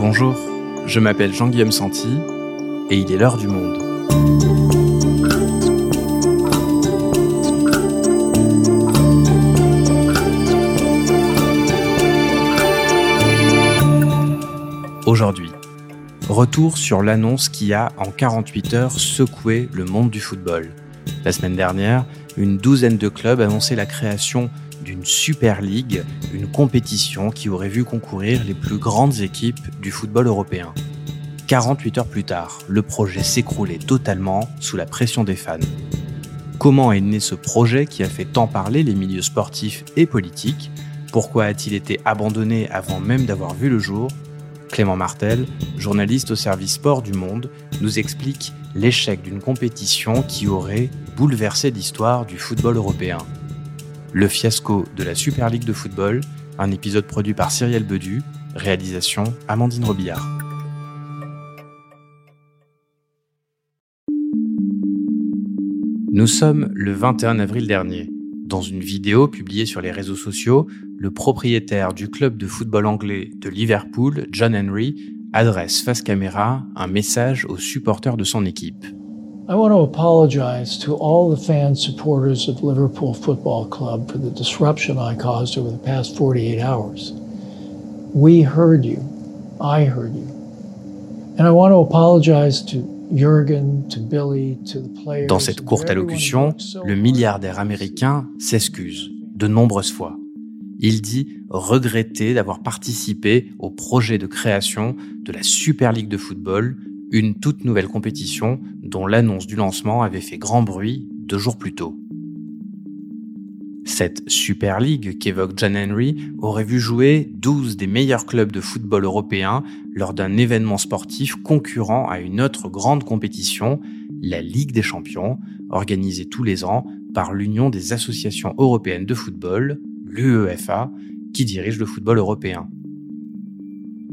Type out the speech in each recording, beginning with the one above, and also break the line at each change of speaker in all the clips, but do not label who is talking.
Bonjour, je m'appelle Jean-Guillaume Santi et il est l'heure du monde. Aujourd'hui, retour sur l'annonce qui a en 48 heures secoué le monde du football. La semaine dernière, une douzaine de clubs annonçaient la création d'une Super League, une compétition qui aurait vu concourir les plus grandes équipes du football européen. 48 heures plus tard, le projet s'écroulait totalement sous la pression des fans. Comment est né ce projet qui a fait tant parler les milieux sportifs et politiques? Pourquoi a-t-il été abandonné avant même d'avoir vu le jour? Clément Martel, journaliste au service sport du Monde, nous explique l'échec d'une compétition qui aurait bouleversé l'histoire du football européen. Le fiasco de la Super League de football, un épisode produit par Cyrielle Bedu, réalisation Amandine Robillard. Nous sommes le 21 avril dernier. Dans une vidéo publiée sur les réseaux sociaux, le propriétaire du club de football anglais de Liverpool, John Henry, adresse face caméra un message aux supporters de son équipe.
I want to apologize to all the fans, supporters of Liverpool Football Club for the disruption I caused over the past 48 hours. We heard you. I heard you. And I want to apologize to Jürgen, to Billy, to the players.
Dans cette courte allocution, le milliardaire américain s'excuse de nombreuses fois. Il dit regretter d'avoir participé au projet de création de la Super League de football une toute nouvelle compétition dont l'annonce du lancement avait fait grand bruit deux jours plus tôt. Cette Super League qu'évoque John Henry aurait vu jouer 12 des meilleurs clubs de football européens lors d'un événement sportif concurrent à une autre grande compétition, la Ligue des Champions, organisée tous les ans par l'Union des associations européennes de football, l'UEFA, qui dirige le football européen.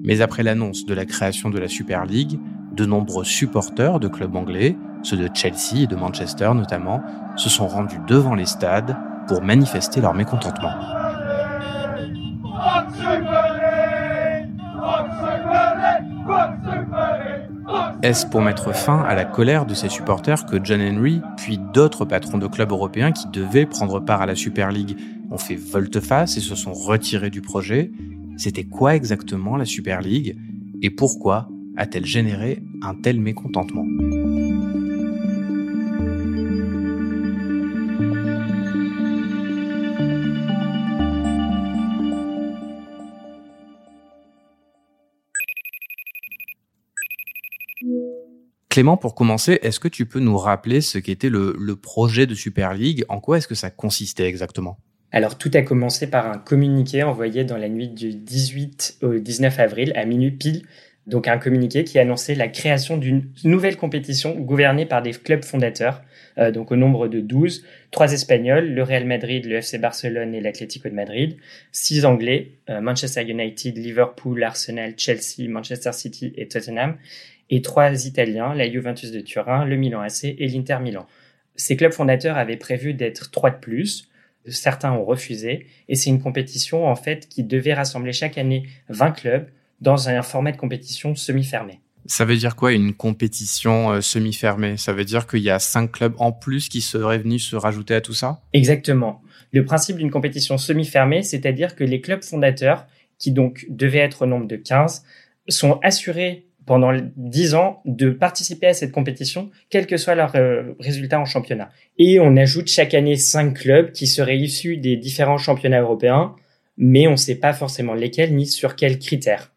Mais après l'annonce de la création de la Super League, de nombreux supporters de clubs anglais, ceux de Chelsea et de Manchester notamment, se sont rendus devant les stades pour manifester leur mécontentement. Est-ce pour mettre fin à la colère de ces supporters que John Henry, puis d'autres patrons de clubs européens qui devaient prendre part à la Super League, ont fait volte-face et se sont retirés du projet? C'était quoi exactement la Super League? Et pourquoi a-t-elle généré un tel mécontentement? Clément, pour commencer, est-ce que tu peux nous rappeler ce qu'était le, projet de Super League? En quoi est-ce que ça consistait exactement?
Alors tout a commencé par un communiqué envoyé dans la nuit du 18 au 19 avril à minuit pile donc un communiqué qui annonçait la création d'une nouvelle compétition gouvernée par des clubs fondateurs, euh, donc au nombre de 12, trois Espagnols, le Real Madrid, le FC Barcelone et l'Atlético de Madrid, six Anglais, euh, Manchester United, Liverpool, Arsenal, Chelsea, Manchester City et Tottenham, et trois Italiens, la Juventus de Turin, le Milan AC et l'Inter Milan. Ces clubs fondateurs avaient prévu d'être trois de plus, certains ont refusé, et c'est une compétition en fait qui devait rassembler chaque année 20 clubs dans un format de compétition semi-fermé.
Ça veut dire quoi une compétition euh, semi-fermée? Ça veut dire qu'il y a cinq clubs en plus qui seraient venus se rajouter à tout ça?
Exactement. Le principe d'une compétition semi-fermée, c'est-à-dire que les clubs fondateurs, qui donc devaient être au nombre de 15, sont assurés pendant 10 ans de participer à cette compétition, quel que soit leur euh, résultat en championnat. Et on ajoute chaque année cinq clubs qui seraient issus des différents championnats européens, mais on ne sait pas forcément lesquels ni sur quels critères.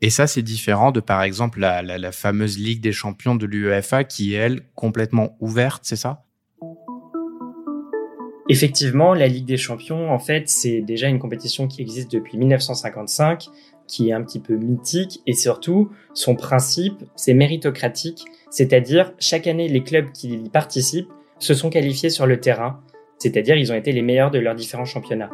Et ça, c'est différent de, par exemple, la, fameuse Ligue des champions de l'UEFA qui est, elle, complètement ouverte, c'est ça?
Effectivement, la Ligue des champions, en fait, c'est déjà une compétition qui existe depuis 1955, qui est un petit peu mythique, et surtout, son principe, c'est méritocratique, c'est-à-dire, chaque année, les clubs qui y participent se sont qualifiés sur le terrain, c'est-à-dire, ils ont été les meilleurs de leurs différents championnats.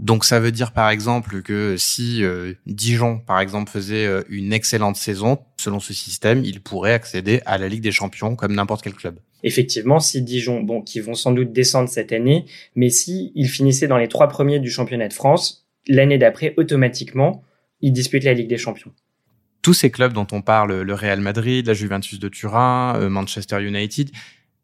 Donc ça veut dire par exemple que si euh, Dijon par exemple faisait euh, une excellente saison, selon ce système, il pourrait accéder à la Ligue des Champions comme n'importe quel club.
Effectivement, si Dijon, bon, qui vont sans doute descendre cette année, mais si ils finissaient dans les trois premiers du championnat de France, l'année d'après, automatiquement, ils disputent la Ligue des Champions.
Tous ces clubs dont on parle, le Real Madrid, la Juventus de Turin, euh, Manchester United,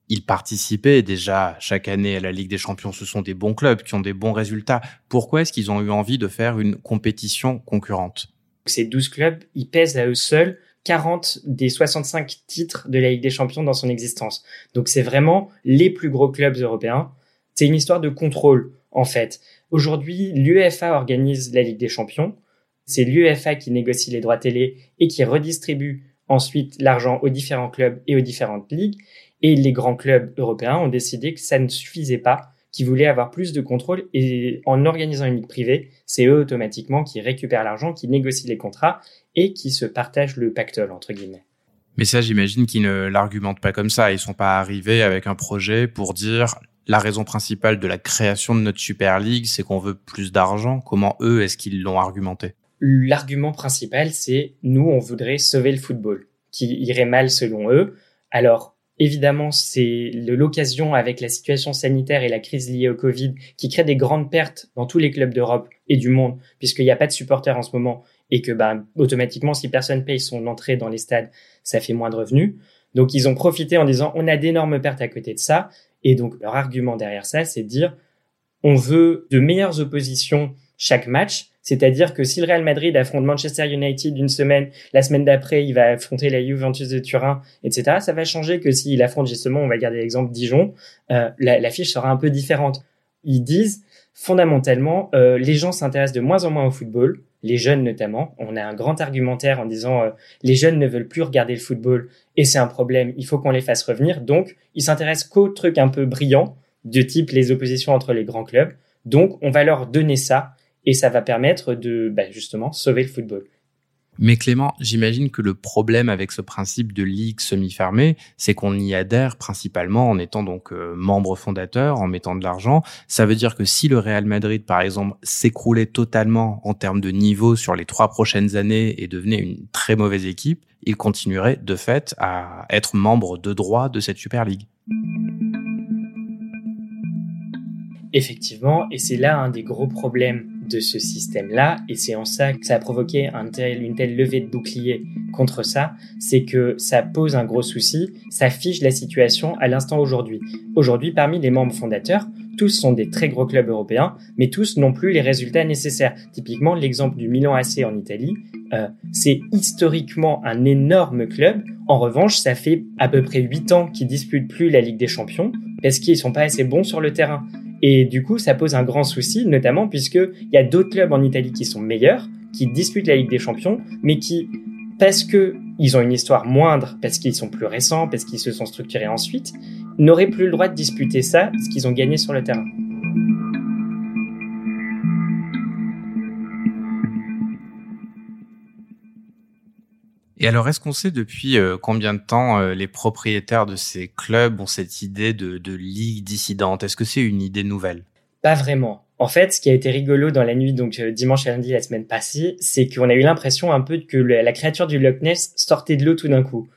ils participaient déjà chaque année à la Ligue des Champions. Ce sont des bons clubs qui ont des bons résultats. Pourquoi est-ce qu'ils ont eu envie de faire une compétition concurrente?
Ces 12 clubs, ils pèsent à eux seuls 40 des 65 titres de la Ligue des Champions dans son existence. Donc c'est vraiment les plus gros clubs européens. C'est une histoire de contrôle, en fait. Aujourd'hui, l'UEFA organise la Ligue des Champions. C'est l'UEFA qui négocie les droits télé et qui redistribue ensuite l'argent aux différents clubs et aux différentes ligues. Et les grands clubs européens ont décidé que ça ne suffisait pas, qu'ils voulaient avoir plus de contrôle. Et en organisant une ligue privée, c'est eux automatiquement qui récupèrent l'argent, qui négocient les contrats et qui se partagent le pactole, entre guillemets.
Mais ça, j'imagine qu'ils ne l'argumentent pas comme ça. Ils sont pas arrivés avec un projet pour dire la raison principale de la création de notre Super League, c'est qu'on veut plus d'argent. Comment eux, est-ce qu'ils l'ont argumenté?
L'argument principal, c'est nous, on voudrait sauver le football, qui irait mal selon eux. Alors, Évidemment, c'est l'occasion avec la situation sanitaire et la crise liée au Covid qui crée des grandes pertes dans tous les clubs d'Europe et du monde, puisqu'il n'y a pas de supporters en ce moment et que bah, automatiquement, si personne paye son entrée dans les stades, ça fait moins de revenus. Donc ils ont profité en disant on a d'énormes pertes à côté de ça. Et donc leur argument derrière ça, c'est de dire on veut de meilleures oppositions chaque match c'est-à-dire que si le Real Madrid affronte Manchester United une semaine, la semaine d'après, il va affronter la Juventus de Turin, etc., ça va changer que s'il affronte justement, on va garder l'exemple Dijon, euh, la, fiche sera un peu différente. Ils disent, fondamentalement, euh, les gens s'intéressent de moins en moins au football, les jeunes notamment. On a un grand argumentaire en disant euh, les jeunes ne veulent plus regarder le football et c'est un problème, il faut qu'on les fasse revenir. Donc, ils s'intéressent qu'aux trucs un peu brillants, de type les oppositions entre les grands clubs. Donc, on va leur donner ça et ça va permettre de bah, justement sauver le football.
Mais Clément, j'imagine que le problème avec ce principe de ligue semi-fermée, c'est qu'on y adhère principalement en étant donc euh, membre fondateur, en mettant de l'argent. Ça veut dire que si le Real Madrid, par exemple, s'écroulait totalement en termes de niveau sur les trois prochaines années et devenait une très mauvaise équipe, il continuerait de fait à être membre de droit de cette Super League.
Effectivement, et c'est là un des gros problèmes de ce système-là, et c'est en ça que ça a provoqué une telle levée de bouclier contre ça, c'est que ça pose un gros souci, ça fiche la situation à l'instant aujourd'hui. Aujourd'hui, parmi les membres fondateurs, tous sont des très gros clubs européens, mais tous n'ont plus les résultats nécessaires. Typiquement, l'exemple du Milan AC en Italie, euh, c'est historiquement un énorme club. En revanche, ça fait à peu près 8 ans qu'ils disputent plus la Ligue des Champions parce qu'ils sont pas assez bons sur le terrain. Et du coup, ça pose un grand souci, notamment puisqu'il y a d'autres clubs en Italie qui sont meilleurs, qui disputent la Ligue des Champions, mais qui, parce que ils ont une histoire moindre, parce qu'ils sont plus récents, parce qu'ils se sont structurés ensuite, n'auraient plus le droit de disputer ça, ce qu'ils ont gagné sur le terrain.
Et alors, est-ce qu'on sait depuis euh, combien de temps euh, les propriétaires de ces clubs ont cette idée de, ligue dissidente? Est-ce que c'est une idée nouvelle?
Pas vraiment. En fait, ce qui a été rigolo dans la nuit, donc euh, dimanche et lundi la semaine passée, c'est qu'on a eu l'impression un peu que la créature du Loch Ness sortait de l'eau tout d'un coup.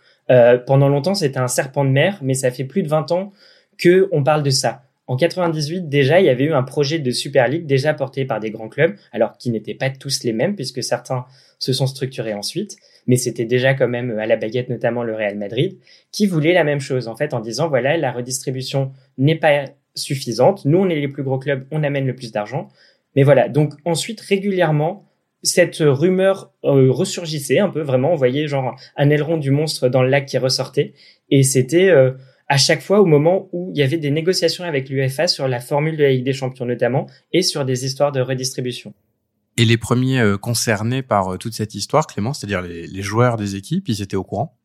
pendant longtemps, c'était un serpent de mer, mais ça fait plus de 20 ans que on parle de ça. En 98, déjà, il y avait eu un projet de Super League déjà porté par des grands clubs, alors qui n'étaient pas tous les mêmes, puisque certains se sont structurés ensuite mais c'était déjà quand même à la baguette, notamment le Real Madrid, qui voulait la même chose, en fait, en disant, voilà, la redistribution n'est pas suffisante, nous, on est les plus gros clubs, on amène le plus d'argent. Mais voilà, donc ensuite, régulièrement, cette rumeur euh, ressurgissait un peu, vraiment, on voyait genre un aileron du monstre dans le lac qui ressortait, et c'était... Euh, à chaque fois au moment où il y avait des négociations avec l'UEFA sur la formule de la Ligue des Champions notamment et sur des histoires de redistribution.
Et les premiers euh, concernés par euh, toute cette histoire, Clément, c'est-à-dire les, joueurs des équipes, ils étaient au courant?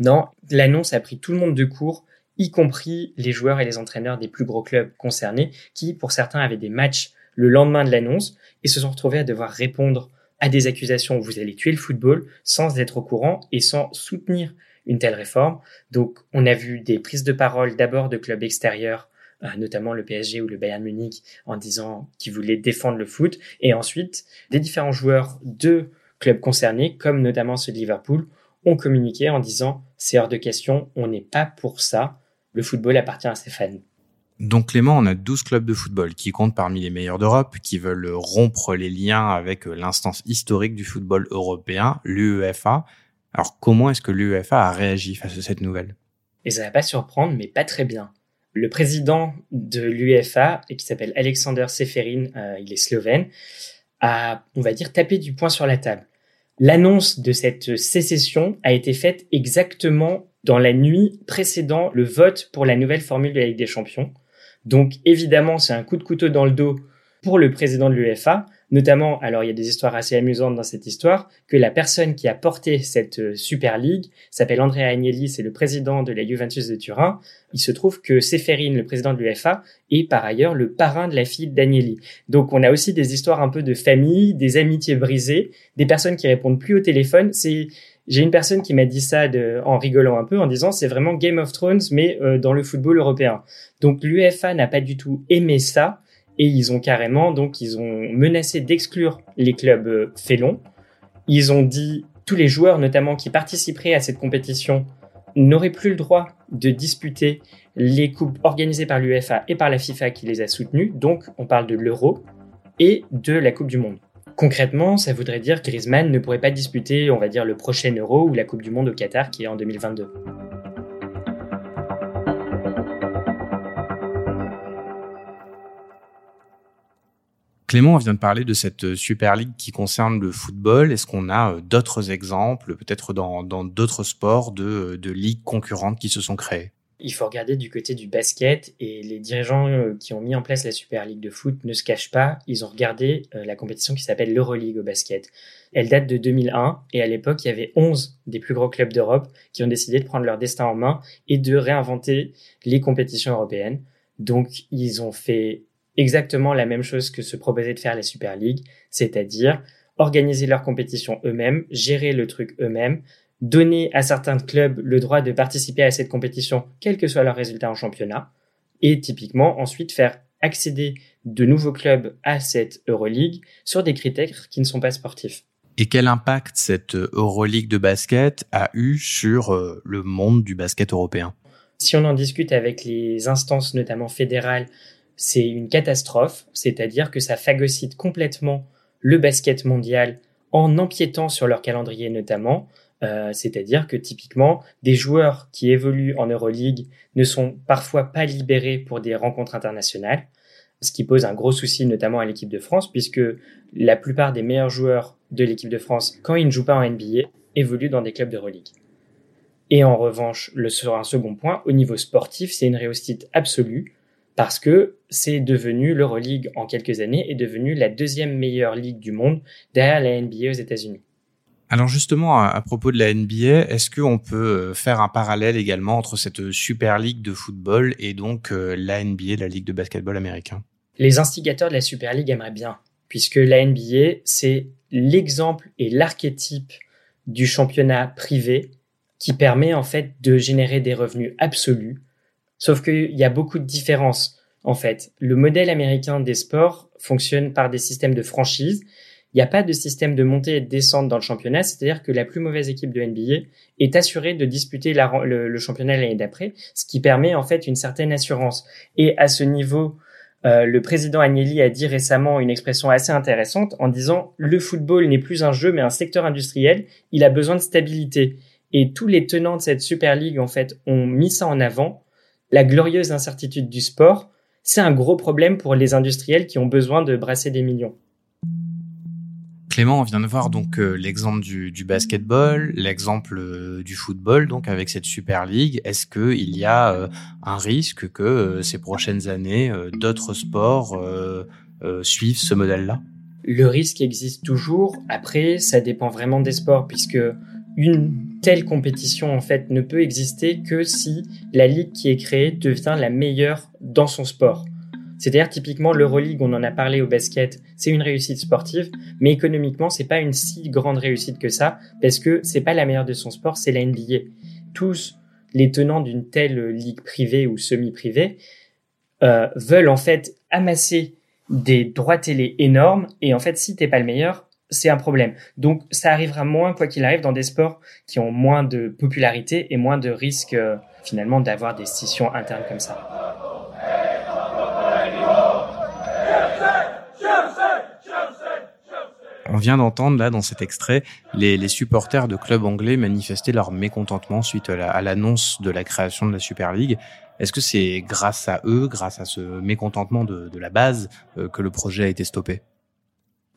Non, l'annonce a pris tout le monde de court, y compris les joueurs et les entraîneurs des plus gros clubs concernés, qui pour certains avaient des matchs le lendemain de l'annonce et se sont retrouvés à devoir répondre à des accusations où vous allez tuer le football sans être au courant et sans soutenir une telle réforme. Donc on a vu des prises de parole d'abord de clubs extérieurs notamment le PSG ou le Bayern Munich, en disant qu'ils voulaient défendre le foot. Et ensuite, des différents joueurs de clubs concernés, comme notamment ceux de Liverpool, ont communiqué en disant c'est hors de question, on n'est pas pour ça, le football appartient à ses fans.
Donc Clément, on a 12 clubs de football qui comptent parmi les meilleurs d'Europe, qui veulent rompre les liens avec l'instance historique du football européen, l'UEFA. Alors comment est-ce que l'UEFA a réagi face à cette nouvelle?
Et ça va pas surprendre, mais pas très bien. Le président de l'UEFA, qui s'appelle Alexander Seferin, euh, il est slovène, a, on va dire, tapé du poing sur la table. L'annonce de cette sécession a été faite exactement dans la nuit précédant le vote pour la nouvelle formule de la Ligue des Champions. Donc évidemment, c'est un coup de couteau dans le dos pour le président de l'UEFA, notamment, alors il y a des histoires assez amusantes dans cette histoire, que la personne qui a porté cette euh, Super League s'appelle Andrea Agnelli, c'est le président de la Juventus de Turin. Il se trouve que Seferin, le président de l'UEFA, est par ailleurs le parrain de la fille d'Agnelli. Donc on a aussi des histoires un peu de famille, des amitiés brisées, des personnes qui répondent plus au téléphone. C'est j'ai une personne qui m'a dit ça de, en rigolant un peu, en disant c'est vraiment Game of Thrones, mais euh, dans le football européen. Donc l'UEFA n'a pas du tout aimé ça, et ils ont carrément, donc ils ont menacé d'exclure les clubs euh, félons. Ils ont dit tous les joueurs, notamment qui participeraient à cette compétition, n'auraient plus le droit de disputer les coupes organisées par l'UEFA et par la FIFA qui les a soutenues. Donc on parle de l'Euro et de la Coupe du Monde. Concrètement, ça voudrait dire que Griezmann ne pourrait pas disputer, on va dire, le prochain Euro ou la Coupe du Monde au Qatar qui est en 2022.
Clément vient de parler de cette Super League qui concerne le football. Est-ce qu'on a euh, d'autres exemples, peut-être dans d'autres sports, de, de ligues concurrentes qui se sont créées?
Il faut regarder du côté du basket et les dirigeants euh, qui ont mis en place la Super League de foot ne se cachent pas, ils ont regardé euh, la compétition qui s'appelle l'Euroleague au basket. Elle date de 2001 et à l'époque il y avait 11 des plus gros clubs d'Europe qui ont décidé de prendre leur destin en main et de réinventer les compétitions européennes. Donc ils ont fait exactement la même chose que se proposait de faire la Super League, c'est-à-dire organiser leurs compétitions eux-mêmes, gérer le truc eux-mêmes, donner à certains clubs le droit de participer à cette compétition, quel que soit leur résultat en championnat, et typiquement ensuite faire accéder de nouveaux clubs à cette Euroleague sur des critères qui ne sont pas sportifs.
Et quel impact cette Euroleague de basket a eu sur euh, le monde du basket européen?
Si on en discute avec les instances, notamment fédérales, c'est une catastrophe, c'est-à-dire que ça phagocyte complètement le basket mondial en empiétant sur leur calendrier notamment, euh, c'est-à-dire que typiquement, des joueurs qui évoluent en Euroleague ne sont parfois pas libérés pour des rencontres internationales, ce qui pose un gros souci notamment à l'équipe de France, puisque la plupart des meilleurs joueurs de l'équipe de France, quand ils ne jouent pas en NBA, évoluent dans des clubs d'Euroleague. Et en revanche, sur un second point, au niveau sportif, c'est une réussite absolue, parce que c'est devenu l'Euroleague en quelques années est devenu la deuxième meilleure ligue du monde derrière la NBA aux États-Unis.
Alors justement, à, propos de la NBA, est-ce qu'on peut euh, faire un parallèle également entre cette Super League de football et donc euh, la NBA, la Ligue de basketball américain?
Les instigateurs de la Super League aimeraient bien, puisque la NBA, c'est l'exemple et l'archétype du championnat privé qui permet en fait de générer des revenus absolus. Sauf qu'il y a beaucoup de différences en fait. Le modèle américain des sports fonctionne par des systèmes de franchise il n'y a pas de système de montée et de descente dans le championnat, c'est-à-dire que la plus mauvaise équipe de NBA est assurée de disputer le, championnat l'année d'après, ce qui permet en fait une certaine assurance. Et à ce niveau, euh, le président Agnelli a dit récemment une expression assez intéressante en disant le football n'est plus un jeu mais un secteur industriel, il a besoin de stabilité. Et tous les tenants de cette Super League en fait ont mis ça en avant. La glorieuse incertitude du sport, c'est un gros problème pour les industriels qui ont besoin de brasser des millions.
Clément, on vient de voir donc euh, l'exemple du, du, basketball, l'exemple euh, du football, donc avec cette Super League. Est-ce qu'il y a euh, un risque que ces prochaines années, d'autres sports suivent ce modèle-là?
Le risque existe toujours. Après, ça dépend vraiment des sports, puisque une telle compétition en fait ne peut exister que si la ligue qui est créée devient la meilleure dans son sport. C'est-à-dire typiquement l'Euroleague, on en a parlé au basket, c'est une réussite sportive, mais économiquement c'est pas une si grande réussite que ça, parce que c'est pas la meilleure de son sport, c'est la NBA. Tous les tenants d'une telle ligue privée ou semi-privée euh, veulent en fait amasser des droits télé énormes, et en fait si t'es pas le meilleur, c'est un problème. Donc ça arrivera moins, quoi qu'il arrive, dans des sports qui ont moins de popularité et moins de risques euh, finalement d'avoir des scissions internes comme ça.
On vient d'entendre là dans cet extrait les, supporters de clubs anglais manifester leur mécontentement suite à l'annonce de la création de la Super League. Est-ce que c'est grâce à eux, grâce à ce mécontentement de, la base, euh, que le projet a été stoppé?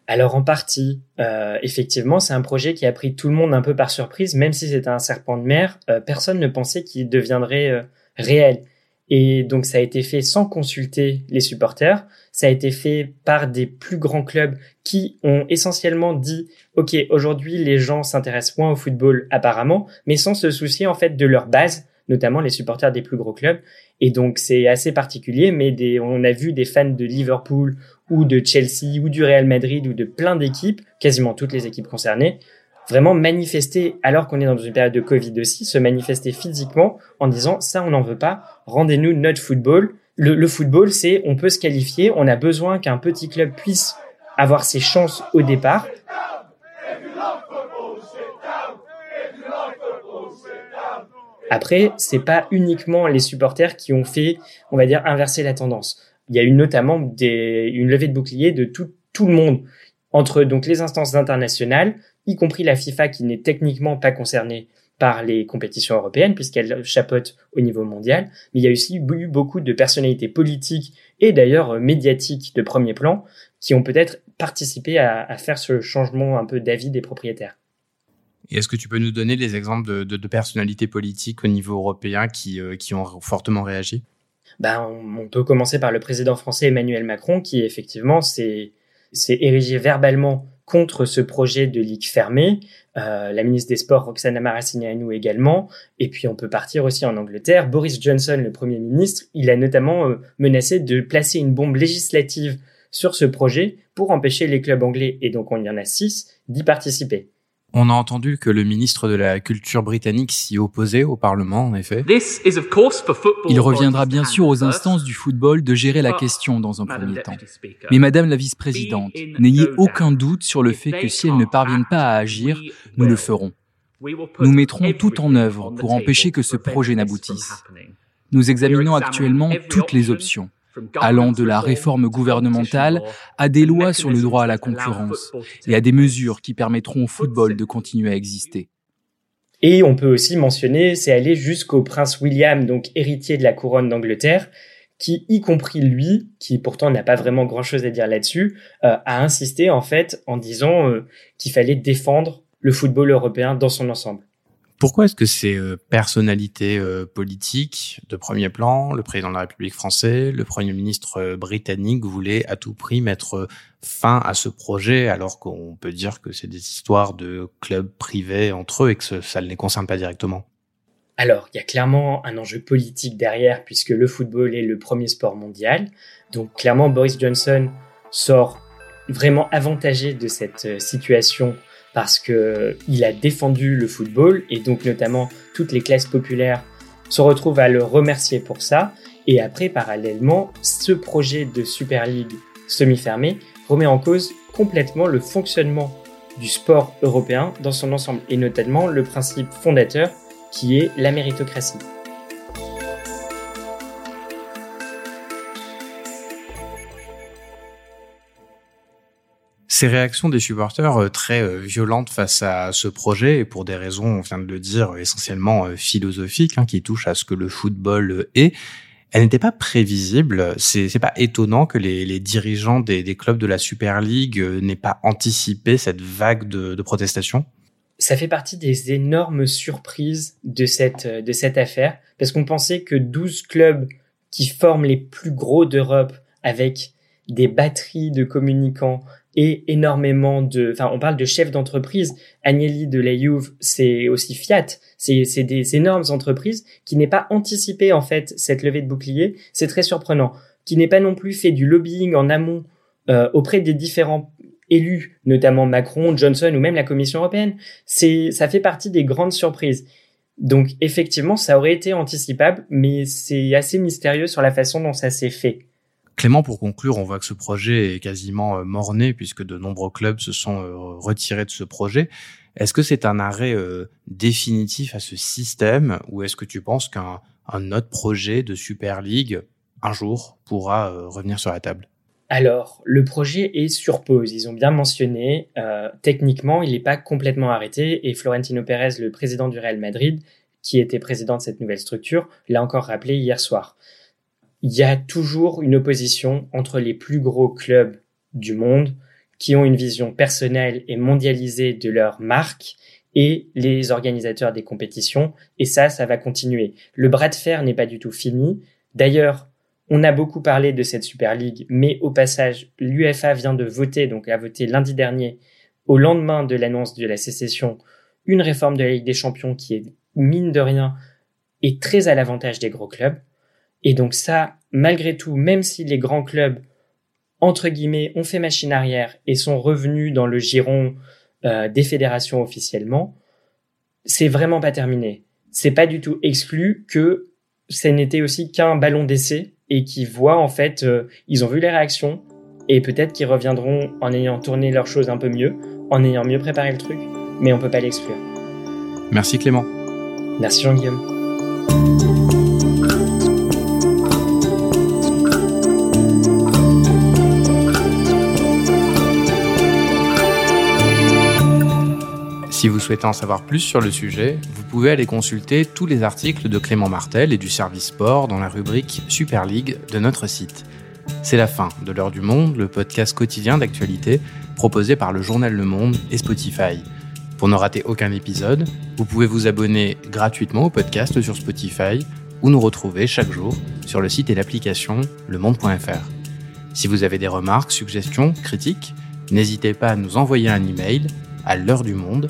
Alors en partie, euh, effectivement, c'est un projet qui a pris tout le monde un peu par surprise, même si c'était un serpent de mer, euh, personne ne pensait qu'il deviendrait réel. Et donc ça a été fait sans consulter les supporters, ça a été fait par des plus grands clubs qui ont essentiellement dit OK, aujourd'hui les gens s'intéressent moins au football apparemment, mais sans se soucier en fait de leur base, notamment les supporters des plus gros clubs. Et donc c'est assez particulier, mais on a vu des fans de Liverpool ou de Chelsea ou du Real Madrid ou de plein d'équipes, quasiment toutes les équipes concernées, vraiment manifester, alors qu'on est dans une période de Covid aussi, se manifester physiquement en disant ça on n'en veut pas, rendez-nous notre football. Le, le football, c'est on peut se qualifier, on a besoin qu'un petit club puisse avoir ses chances au départ. Après, c'est pas uniquement les supporters qui ont fait, on va dire, inverser la tendance. Il y a eu notamment une levée de bouclier de tout, le monde entre donc les instances internationales, y compris la FIFA qui n'est techniquement pas concernée par les compétitions européennes puisqu'elle chapeaute au niveau mondial, mais il y a aussi eu beaucoup de personnalités politiques et d'ailleurs médiatiques de premier plan qui ont peut-être participé à, faire ce changement un peu d'avis des propriétaires.
Est-ce que tu peux nous donner des exemples de, personnalités politiques au niveau européen qui, euh, qui ont fortement réagi?
Ben, on, peut commencer par le président français Emmanuel Macron qui effectivement s'est érigé verbalement contre ce projet de ligue fermée. Euh, la ministre des Sports, Roxana Maracineanu également. Et puis on peut partir aussi en Angleterre. Boris Johnson, le Premier ministre, il a notamment euh, menacé de placer une bombe législative sur ce projet pour empêcher les clubs anglais, et donc on y en a six, d'y participer.
On a entendu que le ministre de la Culture britannique s'y opposait au Parlement, en effet.
Il reviendra bien sûr aux instances du football de gérer la question dans un premier temps. Mais Madame la vice-présidente, n'ayez aucun doute sur le fait que si elles ne parviennent pas à agir, nous le ferons. Nous mettrons tout en œuvre pour empêcher que ce projet n'aboutisse. Nous examinons actuellement toutes les options allant de la réforme gouvernementale à des lois sur le droit à la concurrence et à des mesures qui permettront au football de continuer à exister.
Et on peut aussi mentionner, c'est aller jusqu'au prince William, donc héritier de la couronne d'Angleterre, qui, y compris lui, qui pourtant n'a pas vraiment grand-chose à dire là-dessus, euh, a insisté en fait en disant euh, qu'il fallait défendre le football européen dans son ensemble.
Pourquoi est-ce que ces euh, personnalités euh, politiques de premier plan, le président de la République française, le Premier ministre euh, britannique voulaient à tout prix mettre fin à ce projet alors qu'on peut dire que c'est des histoires de clubs privés entre eux et que ça ne les concerne pas directement?
Alors, il y a clairement un enjeu politique derrière puisque le football est le premier sport mondial. Donc, clairement, Boris Johnson sort vraiment avantagé de cette situation parce que il a défendu le football et donc notamment toutes les classes populaires se retrouvent à le remercier pour ça. Et après, parallèlement, ce projet de Super League semi-fermé remet en cause complètement le fonctionnement du sport européen dans son ensemble et notamment le principe fondateur qui est la méritocratie.
Ces réactions des supporters euh, très euh, violentes face à ce projet et pour des raisons, on vient de le dire, essentiellement euh, philosophiques, hein, qui touchent à ce que le football est, elles n'étaient pas prévisibles. C'est, c'est pas étonnant que les, dirigeants des, clubs de la Super League n'aient pas anticipé cette vague de, de protestation.
Ça fait partie des énormes surprises de cette, de cette affaire, parce qu'on pensait que 12 clubs qui forment les plus gros d'Europe avec des batteries de communicants, et énormément de, enfin, on parle de chefs d'entreprise. Agnelli de la Juve, c'est aussi Fiat. C'est, des énormes entreprises qui n'aient pas anticipé, en fait, cette levée de bouclier. C'est très surprenant. Qui n'ait pas non plus fait du lobbying en amont euh, auprès des différents élus, notamment Macron, Johnson ou même la Commission européenne. C'est, ça fait partie des grandes surprises. Donc, effectivement, ça aurait été anticipable, mais c'est assez mystérieux sur la façon dont ça s'est fait.
Clément, pour conclure, on voit que ce projet est quasiment euh, mort-né puisque de nombreux clubs se sont euh, retirés de ce projet. Est-ce que c'est un arrêt euh, définitif à ce système ou est-ce que tu penses qu'un autre projet de Super League un jour, pourra revenir sur la table?
Alors, le projet est sur pause. Ils ont bien mentionné, techniquement, il n'est pas complètement arrêté et Florentino Pérez, le président du Real Madrid, qui était président de cette nouvelle structure, l'a encore rappelé hier soir. Il y a toujours une opposition entre les plus gros clubs du monde qui ont une vision personnelle et mondialisée de leur marque et les organisateurs des compétitions. Et ça, ça va continuer. Le bras de fer n'est pas du tout fini. D'ailleurs, on a beaucoup parlé de cette Super League, mais au passage, l'UFA vient de voter, donc a voté lundi dernier, au lendemain de l'annonce de la sécession, une réforme de la Ligue des Champions qui est mine de rien, est très à l'avantage des gros clubs. Et donc ça, malgré tout, même si les grands clubs, entre guillemets, ont fait machine arrière et sont revenus dans le giron euh, des fédérations officiellement, c'est vraiment pas terminé. C'est pas du tout exclu que ce n'était aussi qu'un ballon d'essai et qui voient en fait, euh, ils ont vu les réactions et peut-être qu'ils reviendront en ayant tourné leurs choses un peu mieux, en ayant mieux préparé le truc, mais on peut pas l'exclure.
Merci Clément.
Merci Jean-Guillaume.
Si vous souhaitez en savoir plus sur le sujet, vous pouvez aller consulter tous les articles de Clément Martel et du service sport dans la rubrique Super League de notre site. C'est la fin de l'heure du monde, le podcast quotidien d'actualité proposé par le journal Le Monde et Spotify. Pour ne rater aucun épisode, vous pouvez vous abonner gratuitement au podcast sur Spotify ou nous retrouver chaque jour sur le site et l'application lemonde.fr. Si vous avez des remarques, suggestions, critiques, n'hésitez pas à nous envoyer un email à l'heure du monde